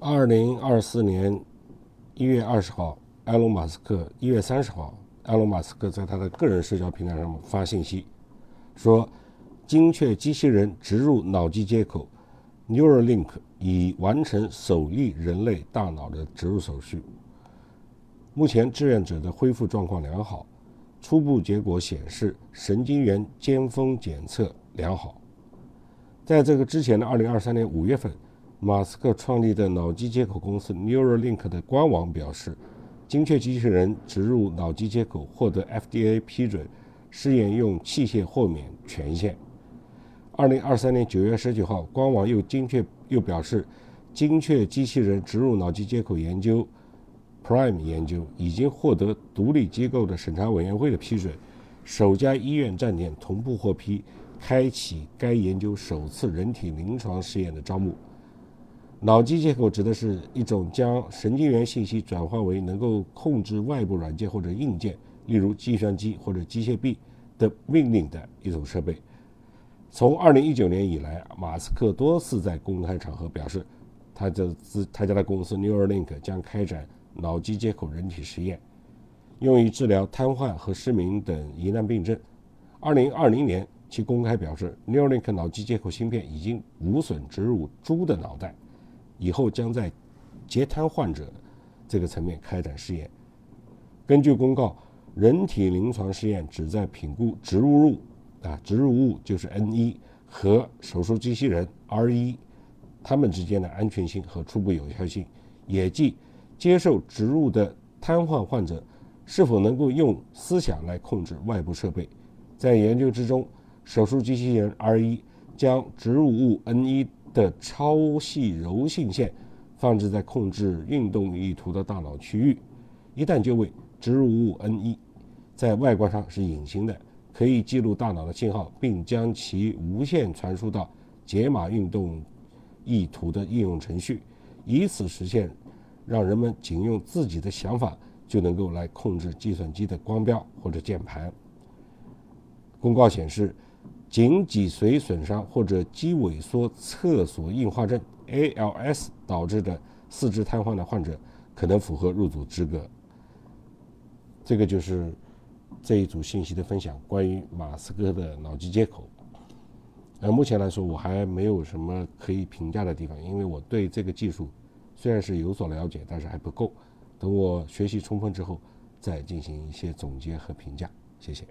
二零二四年一月二十号，埃隆·马斯克一月三十号，埃隆·马斯克在他的个人社交平台上发信息，说，精确机器人植入脑机接口 Neuralink 已完成首例人类大脑的植入手续。目前志愿者的恢复状况良好，初步结果显示神经元尖峰检测良好。在这个之前的二零二三年五月份，马斯克创立的脑机接口公司 Neuralink 的官网表示，精确机器人植入脑机接口获得 FDA 批准，试验用器械豁免权限。二零二三年九月十九号，官网又精确又表示，精确机器人植入脑机接口研究 Prime 研究已经获得独立机构的审查委员会的批准，首家医院站点同步获批，开启该研究首次人体临床试验的招募。脑机接口指的是一种将神经元信息转化为能够控制外部软件或者硬件，例如计算机或者机械臂的命令的一种设备。从二零一九年以来，马斯克多次在公开场合表示，他的自他家的公司 Neuralink 将开展脑机接口人体实验，用于治疗瘫痪和失明等疑难病症。二零二零年，其公开表示，Neuralink 脑机接口芯片已经无损植入猪的脑袋，以后将在截瘫患者这个层面开展试验。根据公告，人体临床试验旨在评估植入物。啊，植入物就是 N 一和手术机器人 R 一，它们之间的安全性和初步有效性，也即接受植入的瘫痪患者是否能够用思想来控制外部设备。在研究之中，手术机器人 R 一将植入物 N 一的超细柔性线放置在控制运动意图的大脑区域，一旦就位，植入物 N 一在外观上是隐形的。可以记录大脑的信号，并将其无线传输到解码运动意图的应用程序，以此实现让人们仅用自己的想法就能够来控制计算机的光标或者键盘。公告显示，颈脊髓损伤或者肌萎缩侧索硬化症 （ALS） 导致的四肢瘫痪的患者可能符合入组资格。这个就是。这一组信息的分享，关于马斯克的脑机接口。呃，目前来说，我还没有什么可以评价的地方，因为我对这个技术虽然是有所了解，但是还不够。等我学习充分之后，再进行一些总结和评价。谢谢。